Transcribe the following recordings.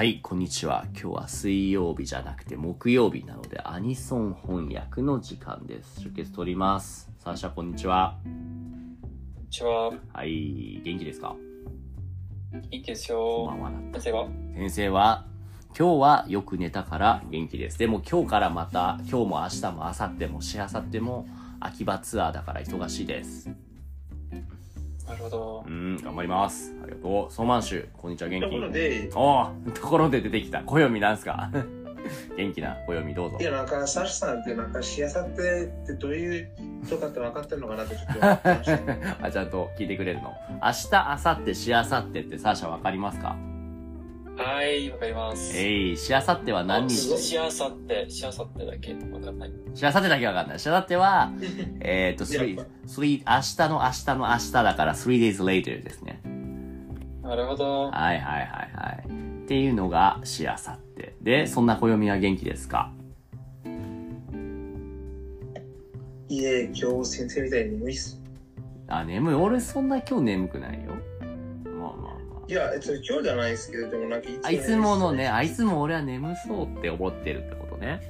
はい、こんにちは。今日は水曜日じゃなくて木曜日なので、アニソン翻訳の時間です。出血取ります。サーシャ、こんにちは。こんにちは。はい、元気ですか？元気ですこんばよ。んはだ先生は？先生は、今日はよく寝たから元気です。でも今日からまた、今日も明日も明後日もしあさっても秋葉ツアーだから忙しいです。なるほどう。ん、頑張ります。ありがとう。ソーマンシュ、こんにちは、元ところ気。で、おお、ところで出てきた。暦なんすか？元気な暦どうぞい。や、なんか、サシさんって、なんか、しあさってってどういう人かって分かってるのかなってちょっと思っ。あ、ちゃんと聞いてくれるの。明日、明後日、しあさってってサーシャわかりますか？はい、わかります。えい、しあさっては何日？しあさって、しあさってだけわかんない。しあさってだけわかんない。しあさっては、えっ、ー、と、やっ three 明日の明日の明日だから three days later ですね。なるほど。はいはいはいはい。っていうのがしあさって。で、そんな暦は元気ですか？いえ、今日先生みたいに眠いっす。あ、眠い。俺そんな今日眠くないよ。いや、えっと、今日じゃないですけど、でもなんかいついつものね、あいつも俺は眠そうって思ってるってことね。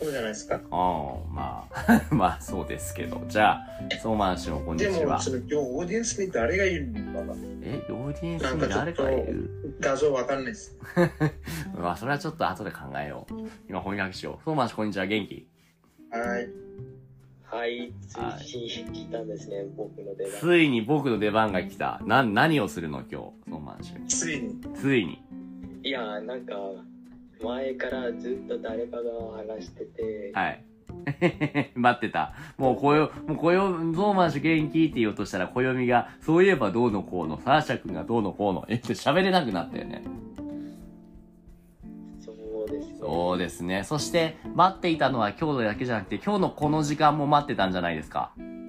そうじゃないですか。ああ、まあ、まあそうですけど。じゃあ、ソーマン氏もこんにでも、ちは。その今日オーディエンスに誰がいるのかなえ、オーディエンスに誰かいる？画像わかんないです。まあ、それはちょっと後で考えよう。今翻訳しよう。ソーマン氏こんにちは、元気？はい。はい、ついに来たんですね、僕の出番。ついに僕の出番が来た。な、何をするの今日、ソーマン氏。ついに。ついに。いや、なんか、前からずっと誰かが話してて、はい。待ってた。もう、こよ、もう、こよ、ゾーマン氏元気って言おうとしたら、暦が、そういえばどうのこうの、サーシャ君がどうのこうの、えって喋れなくなったよね。そうですね。そして、待っていたのは今日だけじゃなくて、今日のこの時間も待ってたんじゃないですか。うん。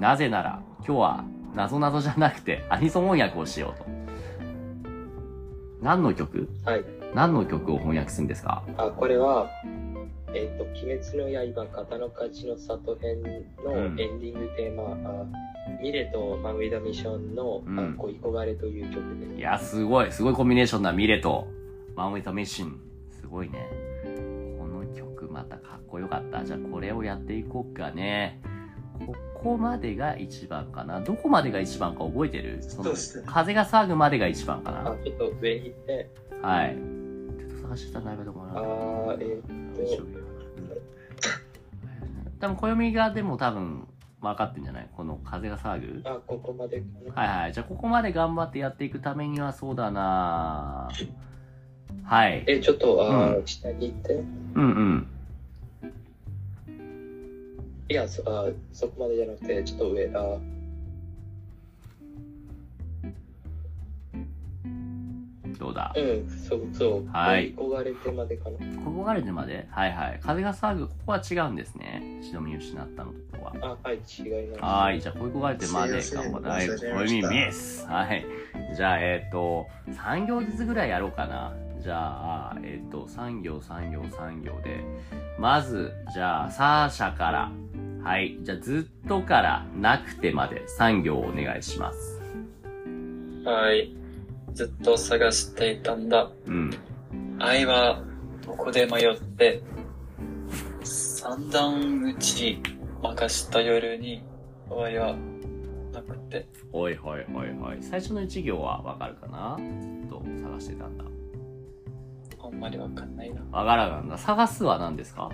なぜなら、今日は、なぞなぞじゃなくて、アニソン翻訳をしようと。何の曲？はい。何の曲を翻訳するんですか？あ、これは、えっ、と、鬼滅の刃、刀の勝ちの里編のうんエンディングテーマ、あミレとマンウィダミッションの、うんあ恋焦がれという曲です。いや、すごい、すごいコンビネーションだ、ミレと、ウィトミッション。すごいね。この曲またかっこよかった。じゃあこれをやっていこうかね。ここまでが一番かな。どこまでが一番か覚えてる？その風が騒ぐまでが一番かあな。、ちょっと上に行って、はい。ちょっと探してたんだけどもな。あー、えっ、大丈夫よ多分暦がでも多分分かってんじゃない？この風が騒ぐあ、ここまでかな。はいはいじゃあここまで頑張ってやっていくためにはそうだなはいえ、ちょっと、あー、う下に行って。うんうんいや、そあそこまでじゃなくて、ちょっと上、あどうだ？うん、そうそう。はい恋焦がれてまでかな。ここがれてまで？はいはい風が騒ぐここは違うんですね忍び失ったのところはあ、はい、違います。はい、じゃあ、こういうがれてまで頑張って、はい、これ申し訳ありましたミス。はい。じゃあ、えっ、と、3行ずつぐらいやろうかな。じゃあ、えっ、と、3行、3行、3行で。まず、じゃあ、サーシャから。はい。じゃあ、ずっとからなくてまで3行お願いします。はい。ずっと探していたんだ。うん。愛は、ここで迷って、三段打ち任した夜に、終わりはなくて、おいほいほいほい。最初の1行はわかるかな？ずっと探してたんだ。あんまりわかんないな。わからなんだ。探すは何ですか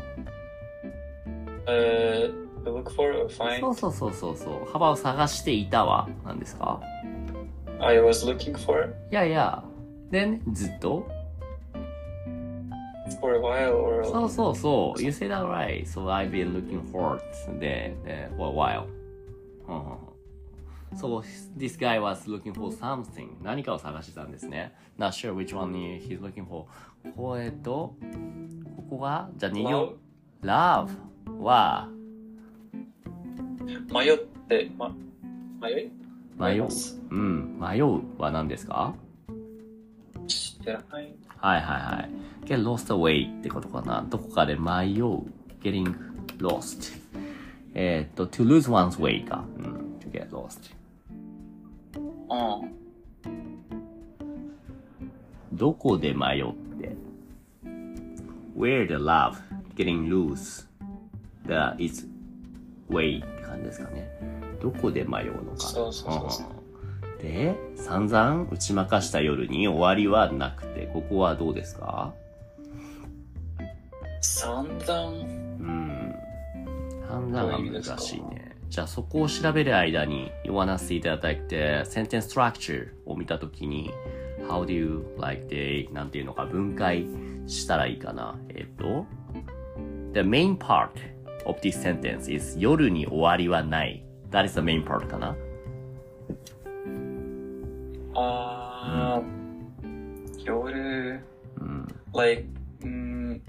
えー、look for or そう find? そうそうそうそう。幅を探していたは何ですか I was looking for いやいや。でね、ずっと for a while or そうそうそう。You said that right. So I've been looking for で、で for a while. So this guy was looking for something. 何かを探してたんですね。Not sure which one he's looking for. こうえっと、ここは、じゃあ2行。love は、迷って、ま、迷い？迷う？ま。すうん。迷うは何ですか？知ってないはいはいはい。get lost away ってことかな。どこかで迷う？getting lost. えーっと、to lose one's way か。うん。to get lost. うん。どこで迷って。Where the love getting loose, the its way って感じですかね。どこで迷うのか。そうそうそうそううんで、散々打ち負かした夜に終わりはなくて、ここはどうですか？散々、うん。判断がどういう意味ですか？難しいね。じゃあそこを調べる間に、you wanna see いただいて、sentence structure を見たときに、how do you like the, なんていうのか、分解したらいいかな。えっと、the main part of this sentence is 夜に終わりはない。That is the main part かな。あー、夜、うん。like, うん、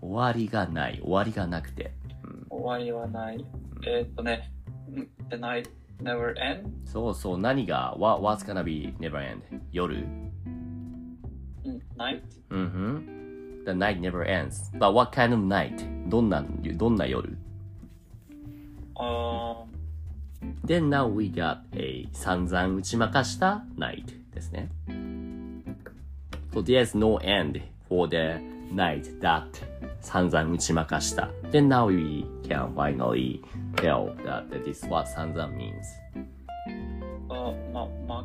終わりがない。終わりがなくて。うん、終わりはない。えーっとね、ん the night never end? そうそう、何が、what, what's gonna be never end? 夜ん night? Mm-hmm. The night never ends. But what kind of night? どんな、どんな夜あ Then now we got a 散々打ち負かした night ですね。So there's no end for the night that 散々打ち負かした。Then now we can finally tell that this is what 散々 means. ーあ、ま、ま、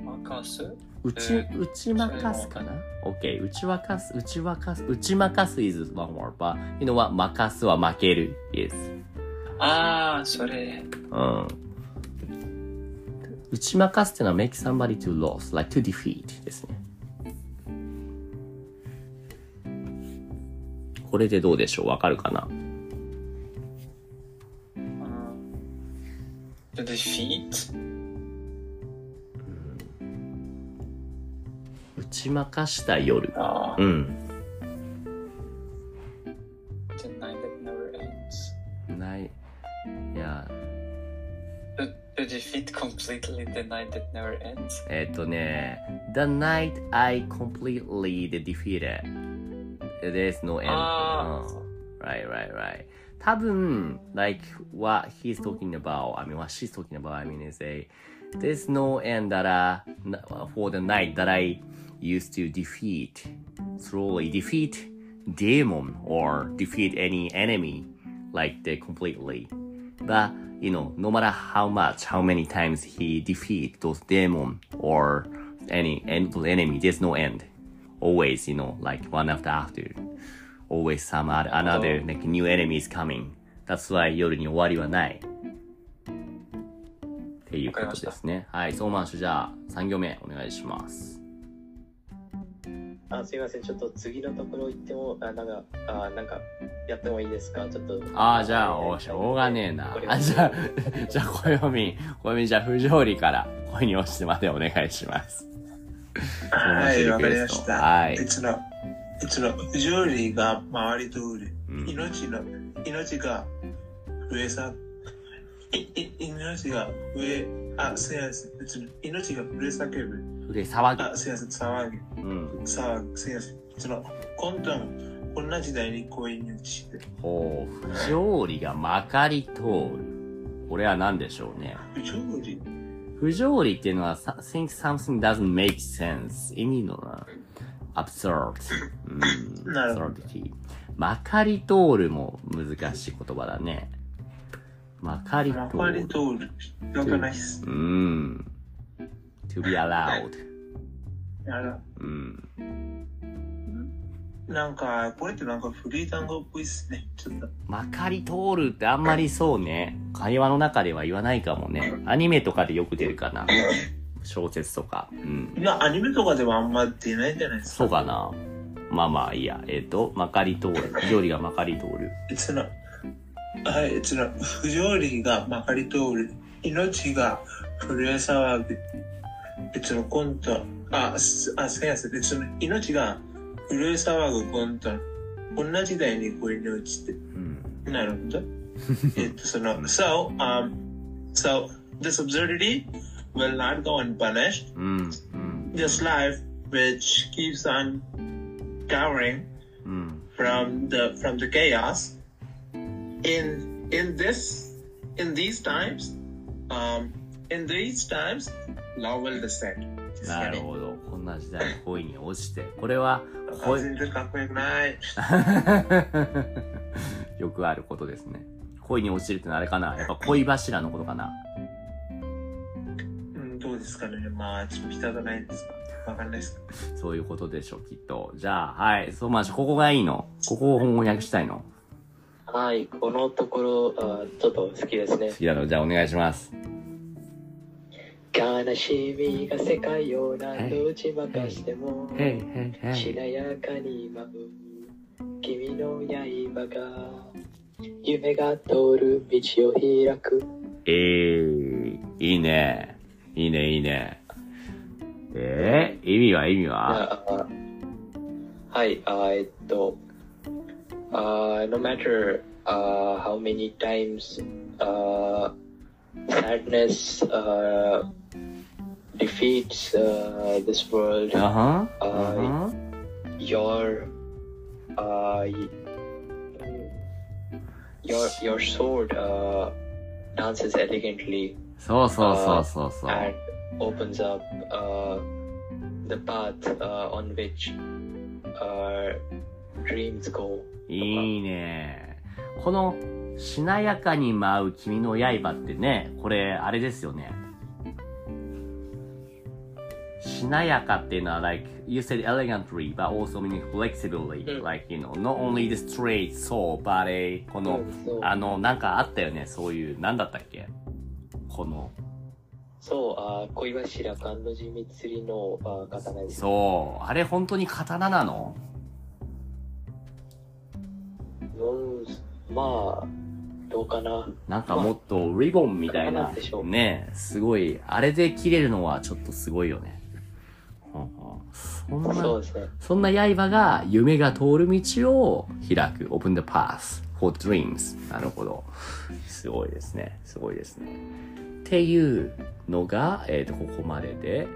任す？打ち、えー打ち負かすかな ?OK. 打ち負かす、打ち負かす、打ち負かす is one word, but you know what? 負すは負ける is. あー、それ。うん。打ち負かすってのは make somebody to lose, like to defeat ですね。これでどうでしょう？わかるかな？うん the defeat? ち負かした夜。あうん。ー、the night that never ends. ない。いや、defeat completely the night that never ends. えっ、とね、The night I completely defeated. There's no end. あうん Right, right, right. 多分、like what he's talking about, I mean what she's talking about, I mean is a there's no end that uh, n- for the night that I used to defeat, slowly defeat demon or defeat any enemy like they completely. But you know, no matter how much, how many times he defeat those demon or any en- enemy, there's no end. Always, you know, like one after after. Always some other, another like new enemy is coming. That's why 夜に終わりはない。 っていうことですね。はい、ソーマンシュじゃあ3行目お願いします。あすいません、ちょっと次のところ行っても、あなんか、あなんか、やってもいいですか？ちょっと。ああ、じゃあ、おしょうがねえな。あ、じゃあ、じゃあ、暦、暦、じゃあ、不条理から、恋に落ちてまでお願いします。はい、わかりました。はいいつの、いつの、不条理が回り通る。うん命の、命が上さ、い、い、命が上、あ、すいません。い、命が震え叫ぶ。触れ騒あ、すいません、騒ぐ。うん。騒ぐ、すいません。いつの、今度も、こんな時代に恋に落ちて。ほう、不条理がまかり通る。これは何でしょうね。不条理不条理っていうのは、think something doesn't make sense. 意味のな、absurd. うん。なるほどまかり通るも難しい言葉だね。まかりま通る。かり通る。わかんないっす。うん。to be allowed. あら、うん。なんか、これってなんかフリー単語っぽいっすね。ちょっと。まかり通るってあんまりそうね。会話の中では言わないかもね。アニメとかでよく出るかな。小説とか。うん。いや、アニメとかではあんま出ないんじゃないですか。そうかな。まあまあいいや。えっ、と、まかり通る。不条理がまかり通る。いつの、はい、いつの、不条理がまかり通る。命が震え騒ぐ。いつのコント、あ、すあ、すみません。いつの、命が震え騒ぐコント。こんな時代に恋に落ちて。うん。なるほど。えっと、その、so, um, so, this absurdity will not go unpunished. うん。うん。 This life, which keeps on cowering うん。 from the from the chaos in in this in these times um in these times love will descend。なるほど。こんな時代に恋に落ちて。これは恋、全然かっこよくない。よくあることですね。恋に落ちるってのはあれかな？やっぱ恋柱のことかな？うん、どうですかね。まあ、ちょっと人がないですか。わかんないです。そういうことでしょう、きっと。じゃあ、はい。そう、まあ、ここがいいのここを翻訳したいのはい、このところ、あちょっと好きですね好。きなのじゃあお願いします。悲しみが世界を何度打ち負かしても、し。なやかに舞う君の刃が夢が通る道を開くえー、いいね。いいね、いいね。えー、意味は意味は？あはい、あえっと、uh, no matter uh, how many times uh, sadness uh, defeats uh, this world, あはんああはん your uh, y- your your sword uh, dances elegantly そうそうそうそうそう。and opens up uh, the path uh, on which our dreams go. いいね。この、しなやかに舞う君の刃ってね、これ、あれですよね。しなやかっていうのは、like, you said elegantly, but also meaning flexibly. うん like, you know, not only the straight soul, but a, この、そうあの、なんかあったよね、そういう、なんだったっけ？この、そう、あ恋柱甘露寺祭りのあ刀です。そう、あれ本当に刀なの？うん、まあ、どうかな。なんかもっとリボンみたいな刀でしょ、うね、すごい、あれで切れるのはちょっとすごいよね。そんな、そんな刃が夢が通る道を開く。open the path for dreams. なるほど。すごいですね。すごいですね。っていうのが、えっ、と、ここまでで、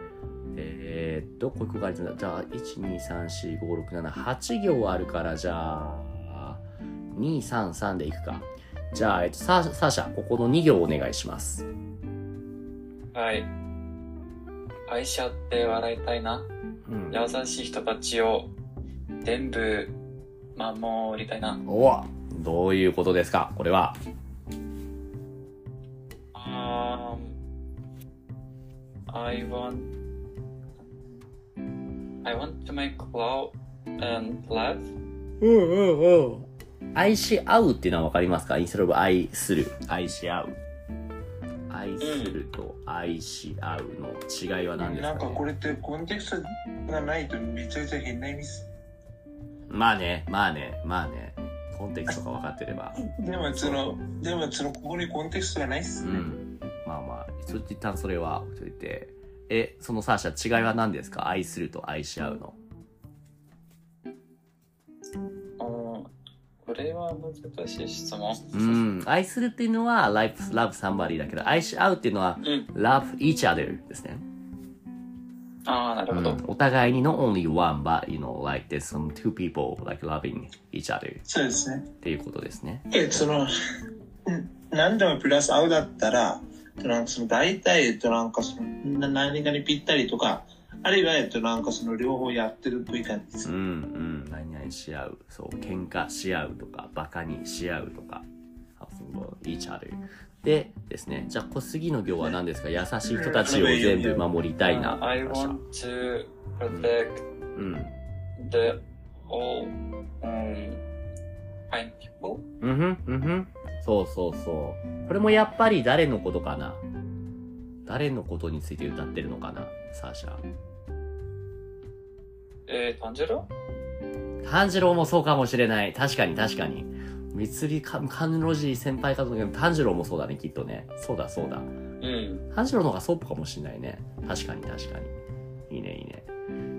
えっ、と、ここがあるじゃあ、1、2、3、4、5、6、7、8行あるから、じゃあ、2、3、3でいくか。じゃあ、えっ、と、サーサーシャ、ここの2行お願いします。はい。愛し合って笑いたいな。うん。優しい人たちを全部守りたいな。おどういうことですか？これは。Um, I want I want to make love and laugh. うんうんうん。愛し合うっていうのはわかりますか？インストロブ愛する。愛し合う。愛すると愛し合うの違いは何ですか、ね、なんかこれってコンテクストがないとめちゃくちゃ変な意味です。まあね、まあね、まあね。コンテクストが分かってれば。でもその、でもその、ここにコンテクストがないっすね。うん。まあまあ、一旦それは置いといて。え、そのサーシャ違いは何ですか？愛すると愛し合うの。れは難しい質問。うん。愛するっていうのは love, love somebody だけど、愛し合うっていうのはうん。love each other ですね。ああ、なるほど。お互いに not only one, but you know, like there's some two people like loving each other そうですね。っていうことですね。え、その、ん何でもプラス青だったら、えっとなんかその大体、えっとなんかその、な何かにぴったりとか、あるいは、えっとなんかその両方やってるっぽい感じですうん。うん。何々し合う。そう。喧嘩し合うとか、バカにし合うとか。each other でですね。じゃあ、小杉の行は何ですか？優しい人たちを全部守りたいな。I want to protect うん。the all um, kind people. うんふん、うんふん。そうそうそう。これもやっぱり誰のことかな？誰のことについて歌ってるのかな？サーシャ。えー、炭治郎？炭治郎もそうかもしれない。確かに確かに。てっきり、甘露寺先輩かと思うけど、炭治郎もそうだね、きっとね。そうだそうだ。うん。炭治郎の方がそうっぽいかもしれないね。確かに確かに。いいねいいね。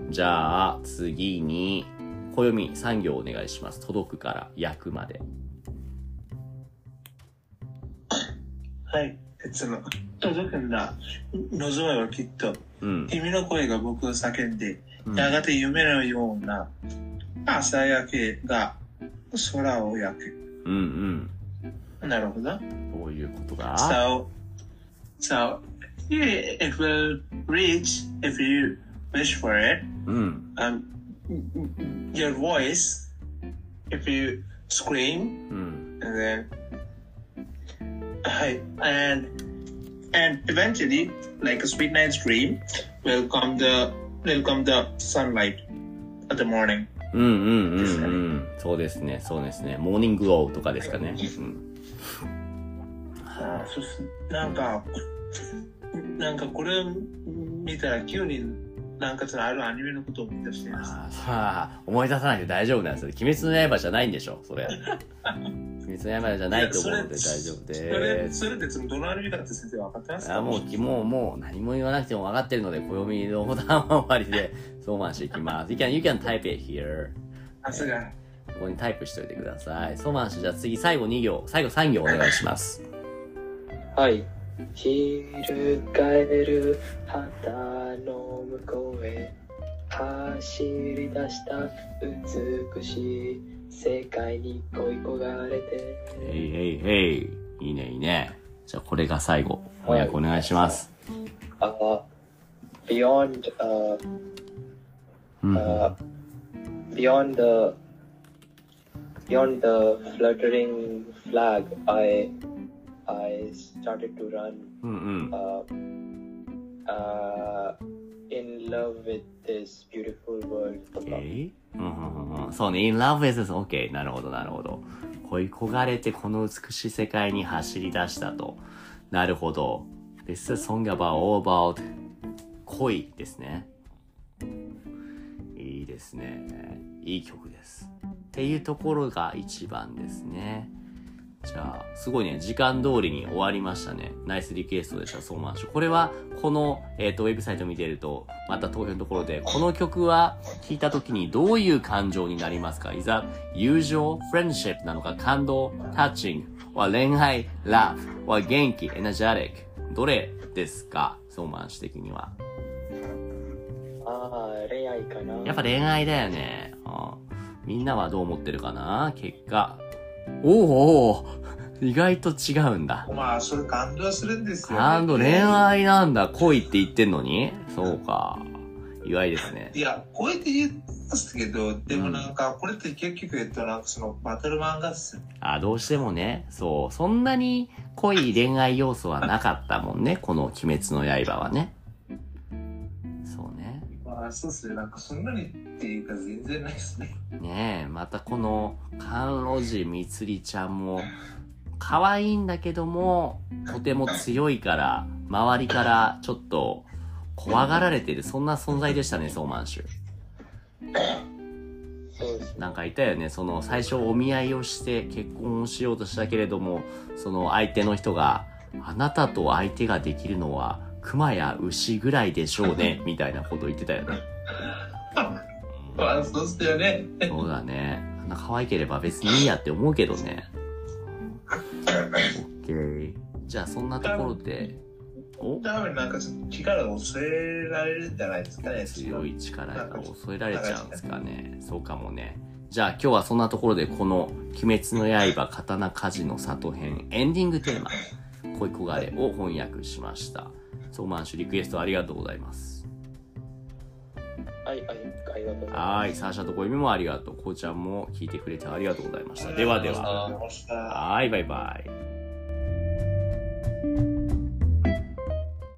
じゃあ、次に、暦3行お願いします。届くから、焼くまで。はい。えその、届くんだ。望めはきっと、うん。君の声が僕を叫んで、うんやがて夢のような朝焼けが空を焼く。うんなるほど。うん。どういうことだ So, so, yeah, it will reach, if you wish for it, うん。 um, your voice, if you scream, うん。 and then, hi, and and eventually, like a sweet night's dream, will come the will come the sunlight at the morning. うんうんうんうん。そうですね、そうですね。モーニンググローとかですかね。うん。あそしなんか、なんかこれ見たら急になんかそのあるアニメのことを思い出してます。あーさあ、思い出さないで大丈夫なんですよ。鬼滅の刃じゃないんでしょ、それ。鬼滅の刃じゃないと思うので大丈夫です。それでそのどのアニメかって先生分かってますか？あもう、もう、もう、何も言わなくても分かってるので、暦のボタンは終わりで、そうマンしていきます。You can, you can type it here. さすが。ここにタイプしといてください。ソーマン氏、じゃあ次、最後2行、最後3行お願いします。はい。翻る旗の向こうへ走り出した美しい世界に恋焦がれてえいえいえい。いいね、いいね。じゃあこれが最後。翻訳お願いします。uh, beyond uh, うん。uh, beyond the beyond the fluttering flag I I started to run うんうん。uh, uh, in love with this beautiful world とかうんうんうんそうね、in love with this. OK. なるほど、なるほど。恋焦がれてこの美しい世界に走り出したと。なるほど。This is song about all about 恋ですね。いいですね。いい曲です。っていうところが一番ですね。じゃあ、すごいね、時間通りに終わりましたね。ナイスリクエストでした、ソーマンシュ。これは、この、えっ、と、ウェブサイト見てると、また投票のところで、この曲は聴いた時にどういう感情になりますか？いざ、友情、フレンシップなのか、感動、タッチング、は恋愛、ラブ、は元気、エナジャティック？どれですか？ソーマンシュ的には。ああ恋愛かなやっぱ恋愛だよね。うんみんなはどう思ってるかな？結果。おお意外と違うんだ。まあ、それ感動するんですよ、ね。感動、恋愛なんだ。恋って言ってんのに？そうか。意外ですね。いや、こうやって言ってますけど、でもなんか、これって結局言うと、なんかその、バトル漫画っす。あ、どうしてもね、そう、そんなに濃い恋愛要素はなかったもんね。この鬼滅の刃はね。そうね。まあ、そうっすね。なんか、そんなにっていうか、全然ないっすね。ねえ、またこの、甘露寺みつりちゃんも、可愛いんだけども、とても強いから、周りからちょっと、怖がられてる、そんな存在でしたね、ソーマンシュ。そうですねなんかいたよね、その、最初お見合いをして結婚をしようとしたけれども、その相手の人が、あなたと相手ができるのは、熊や牛ぐらいでしょうね、みたいなこと言ってたよね。まあ、そうよね。そうだね。あんな可愛ければ別にいいやって思うけどね。オッケー。じゃあそんなところで、お？多分なんか、ちょっと力を抑えられるんじゃないですかね。強い力が抑えられちゃうんですかね。そうかもね。じゃあ今日はそんなところでこの鬼滅の刃刀鍛冶の里編エンディングテーマ恋焦がれを翻訳しました。ソーマンシュリクエストありがとうございます。はいはいありがとうございますはい。サーシャと小指もありがとう。こうちゃんも聞いてくれてありがとうございました。ではでは。はい、バイバイ。